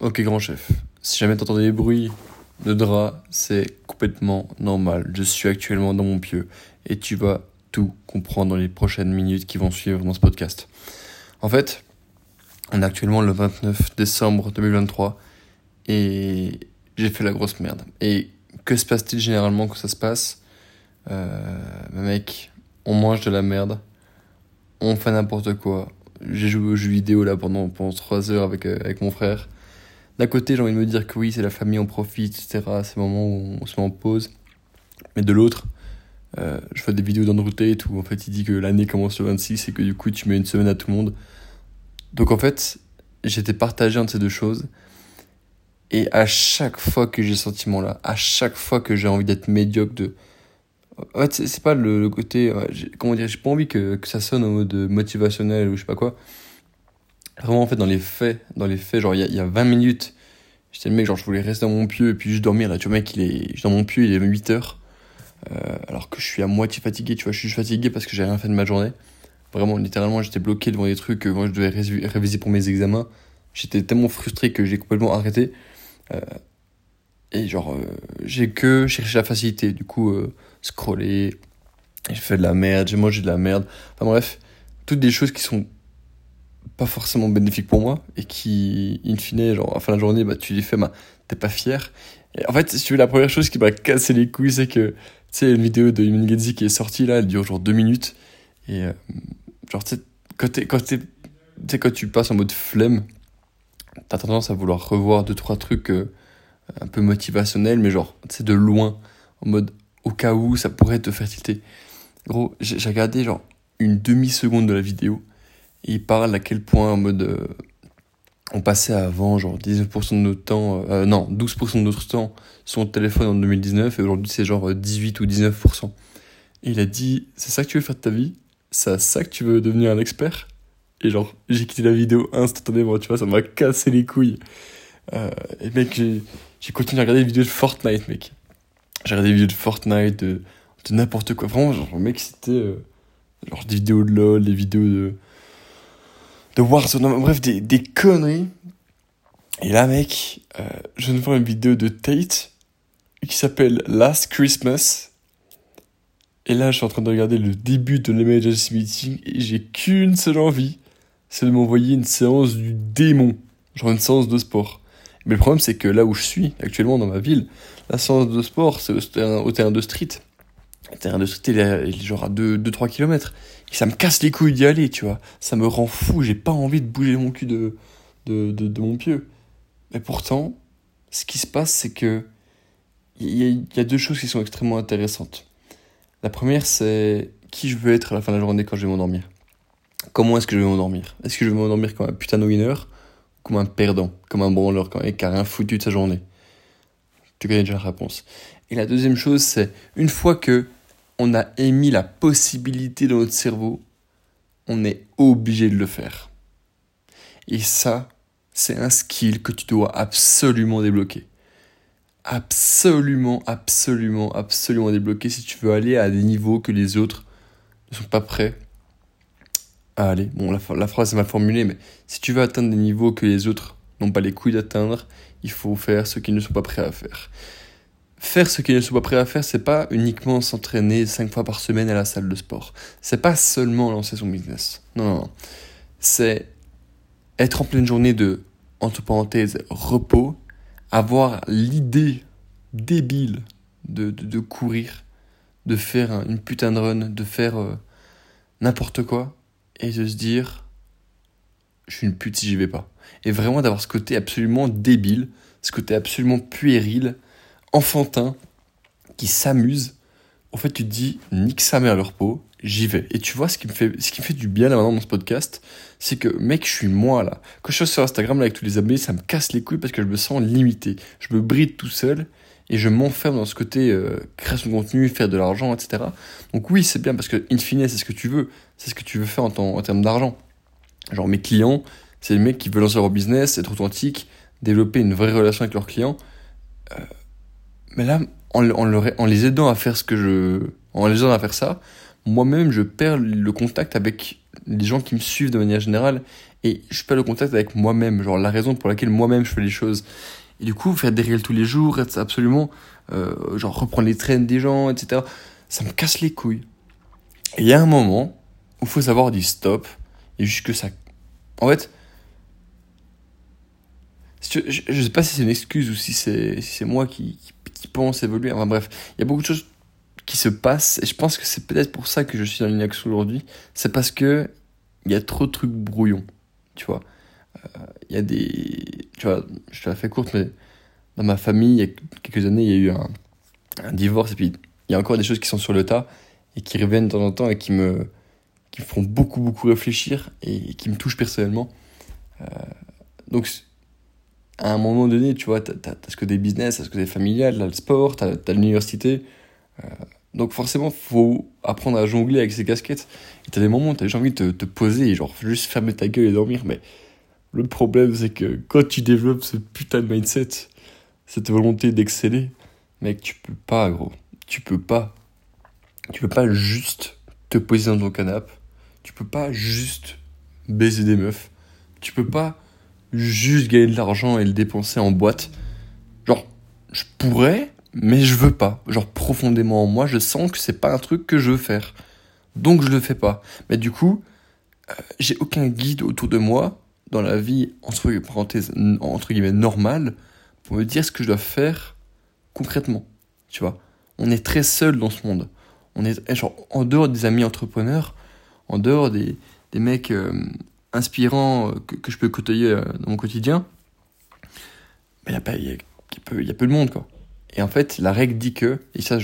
Ok, grand chef. Si jamais t'entends des bruits de drap, c'est complètement normal. Je suis actuellement dans mon pieu et tu vas tout comprendre dans les prochaines minutes qui vont suivre dans ce podcast. En fait, on est actuellement le 29 décembre 2023 et j'ai fait la grosse merde. Et que se passe-t-il généralement quand ça se passe? Euh, Mec, on mange de la merde, on fait n'importe quoi. J'ai joué aux jeux vidéo là pendant, pendant 3 heures avec, euh, avec mon frère. D'un côté, j'ai envie de me dire que oui, c'est la famille, on profite, etc. C'est le moment où on se met en pause. Mais de l'autre, euh, je fais des vidéos d'Andrew Tate où en fait il dit que l'année commence le 26 et que du coup tu mets une semaine à tout le monde. Donc en fait, j'étais partagé entre ces deux choses. Et à chaque fois que j'ai ce sentiment-là, à chaque fois que j'ai envie d'être médiocre, de. En fait, c'est pas le, côté. comment dire J'ai pas envie que, ça sonne en mode motivationnel ou je sais pas quoi. Vraiment, en fait, dans les faits, dans les faits, genre, il y a 20 minutes, j'étais le mec, genre, je voulais rester dans mon pieu et puis juste dormir. Là, tu vois, mec, il est, je dans mon pieu, il est 8 heures. Euh, alors que je suis à moitié fatigué, tu vois, je suis fatigué parce que j'ai rien fait de ma journée. Vraiment, littéralement, j'étais bloqué devant des trucs que moi je devais réviser pour mes examens. J'étais tellement frustré que j'ai complètement arrêté. Euh, et genre, euh, j'ai que cherché la facilité. Du coup, euh, scroller, j'ai fait de la merde, j'ai mangé de la merde. Enfin bref, toutes des choses qui sont pas forcément bénéfiques pour moi et qui, in fine, genre, à fin de la journée, bah, tu les fais, bah, t'es pas fier. Et en fait, si tu veux, la première chose qui m'a cassé les couilles, c'est que, tu sais, une vidéo de Iman qui est sortie là, elle dure genre deux minutes. Et, euh, genre, tu sais, quand, quand, quand tu passes en mode flemme, t'as tendance à vouloir revoir deux, trois trucs euh, un peu motivationnels, mais genre, tu sais, de loin, en mode au cas où ça pourrait te faire tilter. Gros, j'ai regardé genre une demi-seconde de la vidéo il parle à quel point en mode euh, on passait avant genre 19% de notre temps, euh, non 12% de notre temps sur le téléphone en 2019 et aujourd'hui c'est genre 18 ou 19%. Et il a dit c'est ça que tu veux faire de ta vie? C'est ça que tu veux devenir un expert? Et genre j'ai quitté la vidéo instantanément, tu vois, ça m'a cassé les couilles. Euh, et mec j'ai continué à regarder des vidéos de Fortnite mec. J'ai regardé des vidéos de Fortnite, de, de n'importe quoi. Vraiment genre mec c'était genre des vidéos de LOL, des vidéos de de Warzone, bref, des, conneries. Et là, mec, euh, je viens de voir une vidéo de Tate qui s'appelle Last Christmas. Et là, je suis en train de regarder le début de l'Emergency Meeting et j'ai qu'une seule envie, c'est de m'envoyer une séance du démon, genre une séance de sport. Mais le problème, c'est que là où je suis, actuellement dans ma ville, la séance de sport, c'est au terrain de street. Terrain de street, il est, genre à 2-3 km ça me casse les couilles d'y aller, tu vois. Ça me rend fou, j'ai pas envie de bouger mon cul de, de, de, mon pieu. Mais pourtant, ce qui se passe, c'est que il y, a deux choses qui sont extrêmement intéressantes. La première, c'est qui je veux être à la fin de la journée quand je vais m'endormir. Comment est-ce que je vais m'endormir? Est-ce que je vais m'endormir comme un putain de winner comme un perdant, comme un branleur, comme un rien foutu de sa journée? Tu connais déjà la réponse. Et la deuxième chose, c'est une fois que on a émis la possibilité dans notre cerveau, on est obligé de le faire. Et ça, c'est un skill que tu dois absolument débloquer. Absolument, absolument, absolument débloquer si tu veux aller à des niveaux que les autres ne sont pas prêts à aller. Bon, la, la phrase est mal formulée, mais si tu veux atteindre des niveaux que les autres n'ont pas les couilles d'atteindre, il faut faire ce qu'ils ne sont pas prêts à faire faire ce qu'ils ne sont pas prêts à faire, c'est pas uniquement s'entraîner cinq fois par semaine à la salle de sport. C'est pas seulement lancer son business. Non, non, non. C'est être en pleine journée de, entre parenthèses, repos, avoir l'idée débile de, de, courir, de faire une putain de run, de faire euh, n'importe quoi, et de se dire, je suis une pute si j'y vais pas. Et vraiment d'avoir ce côté absolument débile, ce côté absolument puéril, enfantin qui s'amuse, en fait, tu te dis, nique sa mère leur peau, j'y vais. Et tu vois, ce qui me fait, ce qui me fait du bien là maintenant dans ce podcast, c'est que, mec, je suis moi là. Quand je suis sur Instagram là, avec tous les abonnés, ça me casse les couilles parce que je me sens limité. Je me bride tout seul et je m'enferme dans ce côté euh, création de contenu, faire de l'argent, etc. Donc oui, c'est bien parce que, in fine, c'est ce que tu veux. C'est ce que tu veux faire en, en termes d'argent. Genre, mes clients, c'est les mecs qui veulent lancer leur business, être authentique, développer une vraie relation avec leurs clients. Mais là, en, les aidant à faire ce que je. En les aidant à faire ça, moi-même, je perds le contact avec les gens qui me suivent de manière générale et je perds le contact avec moi-même, genre la raison pour laquelle moi-même je fais les choses. Et du coup, faire des réels tous les jours, être absolument, euh, genre reprendre les traînes des gens, etc., ça me casse les couilles. Et il y a un moment où il faut savoir du stop et juste que ça. En fait, je, je sais pas si c'est une excuse ou si c'est si moi qui, pense évoluer. Enfin bref, il y a beaucoup de choses qui se passent et je pense que c'est peut-être pour ça que je suis dans l'Inax aujourd'hui. C'est parce que il y a trop de trucs brouillons, tu vois. Euh, il y a des. Tu vois, je te la fais courte, mais dans ma famille, il y a quelques années, il y a eu un, un divorce et puis il y a encore des choses qui sont sur le tas et qui reviennent de temps en temps et qui me, qui font beaucoup, beaucoup réfléchir et qui me touchent personnellement. Euh, donc, à un moment donné, tu vois, tu as, ce que des business, t'as ce que des familial, t'as le sport, t'as as, l'université. Euh, donc forcément, faut apprendre à jongler avec ces casquettes. Et t'as des moments où t'as juste envie de te, poser genre juste fermer ta gueule et dormir. Mais le problème, c'est que quand tu développes ce putain de mindset, cette volonté d'exceller, mec, tu peux pas, gros. Tu peux pas. Tu peux pas juste te poser dans ton canapé. Tu peux pas juste baiser des meufs. Tu peux pas juste gagner de l'argent et le dépenser en boîte. Genre, je pourrais, mais je veux pas. Genre, profondément en moi, je sens que c'est pas un truc que je veux faire. Donc, je le fais pas. Mais du coup, euh, j'ai aucun guide autour de moi dans la vie, entre parenthèses, entre guillemets, normale, pour me dire ce que je dois faire concrètement. Tu vois, on est très seul dans ce monde. On est, genre, en dehors des amis entrepreneurs, en dehors des, des mecs euh, inspirants que, que, je peux côtoyer euh, dans mon quotidien, il y, a, y, peu, y a peu de monde, quoi. Et en fait, la règle dit que, et ça,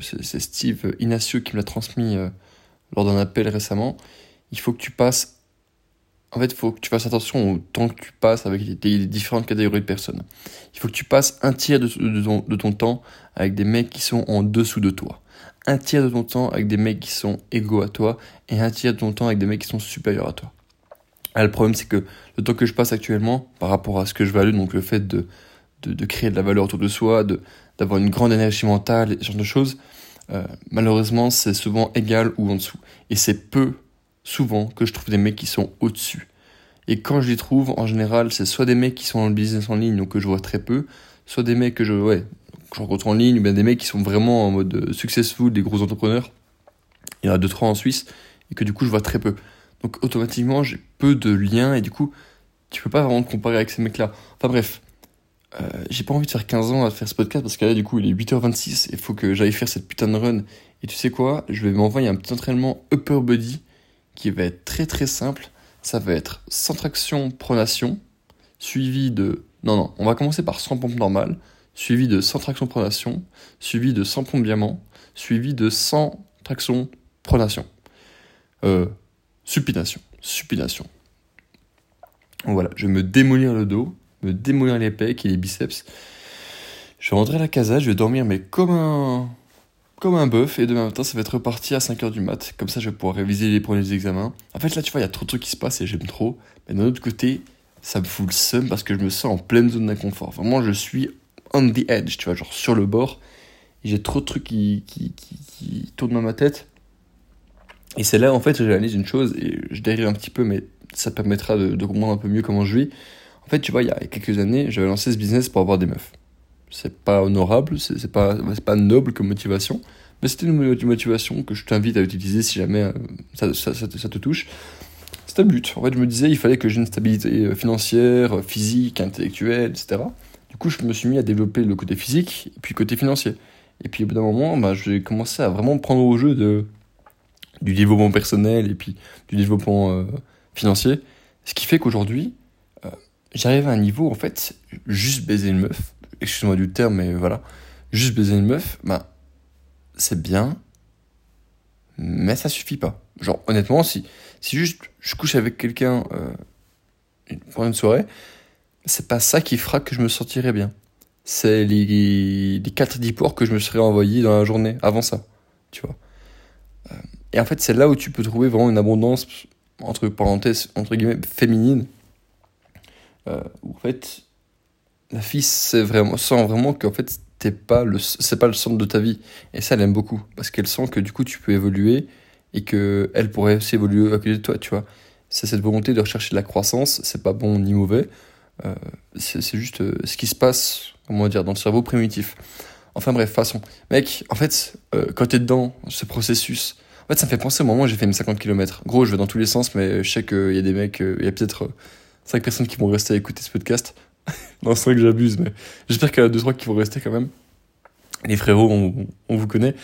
c'est Steve Inacio qui me l'a transmis euh, lors d'un appel récemment, il faut que tu passes. En fait, il faut que tu fasses attention au temps que tu passes avec les, différentes catégories de personnes. Il faut que tu passes un tiers de, ton, de ton temps avec des mecs qui sont en dessous de toi un tiers de ton temps avec des mecs qui sont égaux à toi et un tiers de ton temps avec des mecs qui sont supérieurs à toi. Ah, le problème, c'est que le temps que je passe actuellement, par rapport à ce que je value, donc le fait de, de, créer de la valeur autour de soi, de, d'avoir une grande énergie mentale, ce genre de choses, euh, malheureusement, c'est souvent égal ou en dessous. Et c'est peu, souvent, que je trouve des mecs qui sont au-dessus. Et quand je les trouve, en général, c'est soit des mecs qui sont dans le business en ligne, donc que je vois très peu, soit des mecs que je, ouais, que je rencontre en ligne, ou bien des mecs qui sont vraiment en mode successful, des gros entrepreneurs. Il y en a deux, trois en Suisse, et que du coup, je vois très peu. Donc automatiquement, j'ai peu de liens et du coup, tu peux pas vraiment te comparer avec ces mecs-là. Enfin bref, euh, j'ai pas envie de faire 15 ans à faire ce podcast parce que là, du coup, il est 8h26 il faut que j'aille faire cette putain de run. Et tu sais quoi? Je vais m'envoyer un petit entraînement upper body qui va être très très simple. Ça va être sans traction pronation, suivi de... Non, non, on va commencer par 100 pompes normales, suivi de 100 traction pronation, suivi de 100 pompes diamant, suivi de 100 traction pronation. Euh, supination. Supination. Voilà, je vais me démolir le dos, me démolir les pecs et les biceps. Je vais rentrer à la casa, je vais dormir mais comme un comme un bœuf et demain matin ça va être reparti à 5h du mat. Comme ça je vais pouvoir réviser les premiers examens. En fait là tu vois il y a trop de trucs qui se passent et j'aime trop. Mais d'un autre côté ça me fout le seum parce que je me sens en pleine zone d'inconfort. Vraiment je suis on the edge, tu vois, genre sur le bord. J'ai trop de trucs qui, qui, qui, qui tournent dans ma tête. Et c'est là, en fait, j'analyse une chose, et je dérive un petit peu, mais ça permettra de, comprendre un peu mieux comment je vis. En fait, tu vois, il y a quelques années, j'avais lancé ce business pour avoir des meufs. C'est pas honorable, c'est pas, pas noble comme motivation, mais c'était une motivation que je t'invite à utiliser si jamais euh, ça, ça, te, touche. C'était un but. En fait, je me disais, il fallait que j'ai une stabilité euh, financière, physique, intellectuelle, etc. Du coup, je me suis mis à développer le côté physique et puis le côté financier. Et puis au bout d'un moment, bah, j'ai commencé à vraiment prendre au jeu de, du développement personnel et puis du développement euh, financier. Ce qui fait qu'aujourd'hui, euh, j'arrive à un niveau, en fait, juste baiser une meuf, excuse-moi du terme, mais voilà, juste baiser une meuf, bah, c'est bien, mais ça suffit pas. Genre, honnêtement, si, si juste je couche avec quelqu'un euh, pendant une soirée, c'est pas ça qui fera que je me sentirai bien. C'est les, les 4-10 ports que je me serais envoyé dans la journée avant ça, tu vois. Et en fait, c'est là où tu peux trouver vraiment une abondance, entre parenthèses, entre guillemets, féminine. Euh, où en fait, la fille sent vraiment qu'en fait, t'es pas le, c'est pas le centre de ta vie. Et ça, elle aime beaucoup. Parce qu'elle sent que du coup, tu peux évoluer et que elle pourrait aussi évoluer à côté de toi, tu vois. C'est cette volonté de rechercher de la croissance, c'est pas bon ni mauvais, euh, c'est juste euh, ce qui se passe, comment dire, dans le cerveau primitif. Enfin bref, façon. Mec, en fait, euh, quand t'es dedans, ce processus, en fait, ça me fait penser au moment où j'ai fait mes 50 km. Gros, je vais dans tous les sens, mais je sais qu'il y a des mecs, il y a peut-être 5 personnes qui vont rester à écouter ce podcast. non, c'est vrai que j'abuse, mais j'espère qu'il y en a 2-3 qui vont rester quand même. Les frérots, on, vous connaît.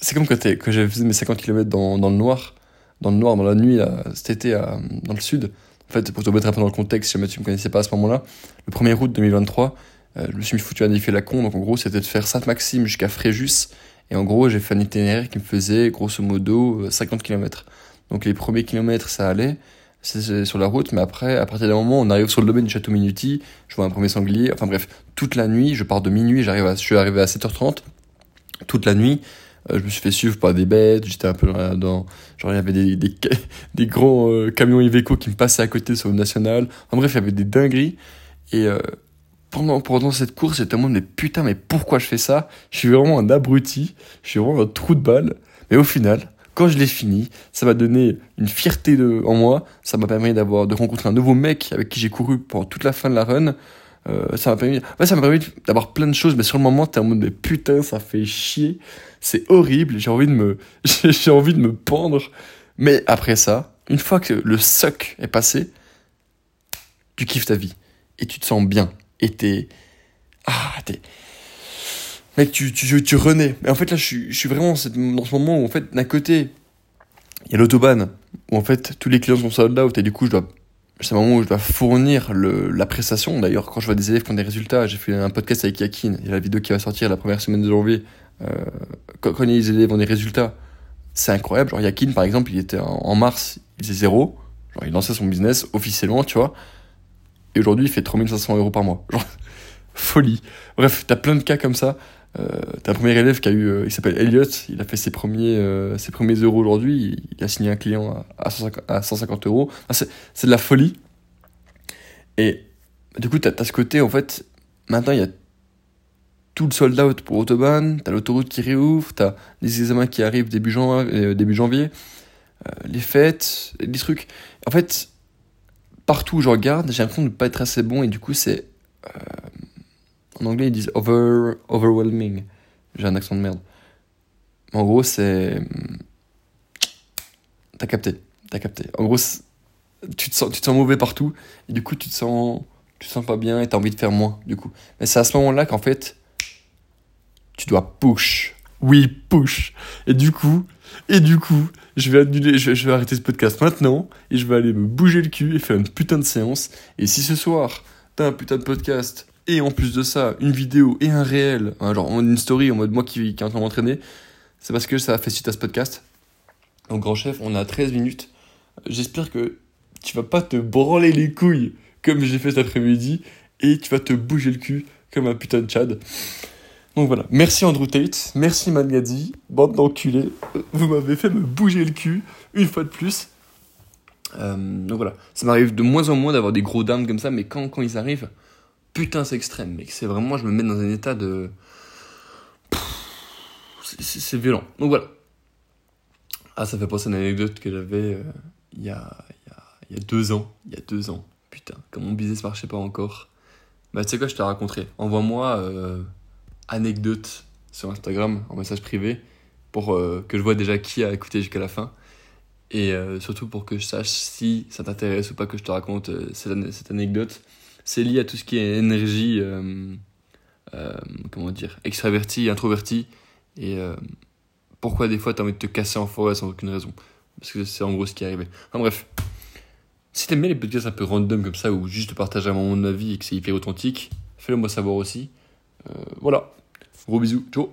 C'est comme quand, quand j'avais fait mes 50 km dans, le noir, dans le noir, dans la nuit, cet été, à, dans le sud. En fait, pour te mettre un peu dans le contexte, si jamais tu me connaissais pas à ce moment-là, le 1er août 2023, euh, je me suis foutu un défi la con. Donc en gros, c'était de faire Sainte-Maxime jusqu'à Fréjus. Et en gros, j'ai fait un itinéraire qui me faisait grosso modo 50 euh, km. Donc les premiers kilomètres, ça allait c'est sur la route, mais après, à partir d'un moment, on arrive sur le domaine du château Minuti, je vois un premier sanglier, enfin bref, toute la nuit, je pars de minuit, je suis arrivé à 7h30, toute la nuit, euh, je me suis fait suivre par des bêtes, j'étais un peu dans, genre il y avait des, des, des grands euh, camions Iveco qui me passaient à côté sur le national, en bref, il y avait des dingueries, et pendant, pendant cette course, j'étais en mode, mais putain, mais pourquoi je fais ça? Je suis vraiment un abruti, je suis vraiment un trou de balle, mais au final, quand je l'ai fini, ça m'a donné une fierté de, en moi. Ça m'a permis d'avoir, de rencontrer un nouveau mec avec qui j'ai couru pendant toute la fin de la run. Euh, ça m'a permis, ouais, ça m'a permis d'avoir plein de choses, mais sur le moment, t'es en mode, mais putain, ça fait chier. C'est horrible. J'ai envie de me, j'ai envie de me pendre. Mais après ça, une fois que le suck est passé, tu kiffes ta vie. Et tu te sens bien. Et t'es, ah, t'es, mec, tu, tu, tu renais. Mais en fait, là, je suis, je suis vraiment dans ce moment où, en fait, d'un côté, il y a l'autobahn, où en fait, tous les clients sont sold out, et du coup, je dois, c'est un moment où je dois fournir le, la prestation. D'ailleurs, quand je vois des élèves qui ont des résultats, j'ai fait un podcast avec Yakin, il y a la vidéo qui va sortir la première semaine de janvier, euh, quand, les élèves ont des résultats, c'est incroyable. Genre, Yakin, par exemple, il était en, mars, il faisait zéro. Genre, il lançait son business officiellement, tu vois. Et aujourd'hui, il fait 3500 euros par mois. Genre, folie. Bref, t'as plein de cas comme ça. Euh, T'as un premier élève qui a eu, euh, il s'appelle Elliot, il a fait ses premiers, euh, ses premiers euros aujourd'hui, il, a signé un client à, à 150, euros. c'est de la folie. Et du coup, t'as as ce côté, en fait, maintenant il y a tout le sold out pour Autobahn, t'as l'autoroute qui réouvre, t'as les examens qui arrivent début, jan euh, début janvier, les fêtes, les trucs. En fait, partout où je regarde, j'ai l'impression de ne pas être assez bon et du coup, c'est en anglais, ils disent over, overwhelming. J'ai un accent de merde. En gros, c'est. T'as capté. T'as capté. En gros, tu te, sens, tu te sens mauvais partout. Et du coup, tu te sens, tu te sens pas bien et t'as envie de faire moins, du coup. Mais c'est à ce moment-là qu'en fait, tu dois push. Oui, push. Et du coup, et du coup, je vais arrêter ce podcast maintenant et je vais aller me bouger le cul et faire une putain de séance. Et si ce soir, t'as un putain de podcast et en plus de ça, une vidéo et un réel, hein, genre une story en mode moi qui, qui est en train m'entraîner, c'est parce que ça a fait suite à ce podcast. Donc, grand chef, on a 13 minutes. J'espère que tu vas pas te branler les couilles comme j'ai fait cet après-midi et tu vas te bouger le cul comme un putain de Chad. Donc voilà, merci Andrew Tate, merci Magadi, bande d'enculés, vous m'avez fait me bouger le cul une fois de plus. Euh, donc voilà, ça m'arrive de moins en moins d'avoir des gros dames comme ça, mais quand, quand ils arrivent, putain, c'est extrême, mec. C'est vraiment, je me mets dans un état de. C'est violent. Donc voilà. Ah, ça fait penser à une anecdote que j'avais euh, il, y a, y, deux ans. Il y a deux ans. Putain, comme mon business marchait pas encore. Bah, tu sais quoi, je te raconterai. Envoie-moi euh, anecdote sur Instagram en message privé pour euh, que je vois déjà qui a écouté jusqu'à la fin. Et surtout pour que je sache si ça t'intéresse ou pas que je te raconte cette anecdote c'est lié à tout ce qui est énergie, euh, euh, comment dire, extraverti, introverti, et euh, pourquoi des fois t'as envie de te casser en forêt sans aucune raison. Parce que c'est en gros ce qui est arrivé. Enfin bref. Si t'aimes bien les podcasts un peu random comme ça, ou juste partager un moment de ma vie et que c'est hyper authentique, fais-le moi savoir aussi. Voilà. Gros bisous. Ciao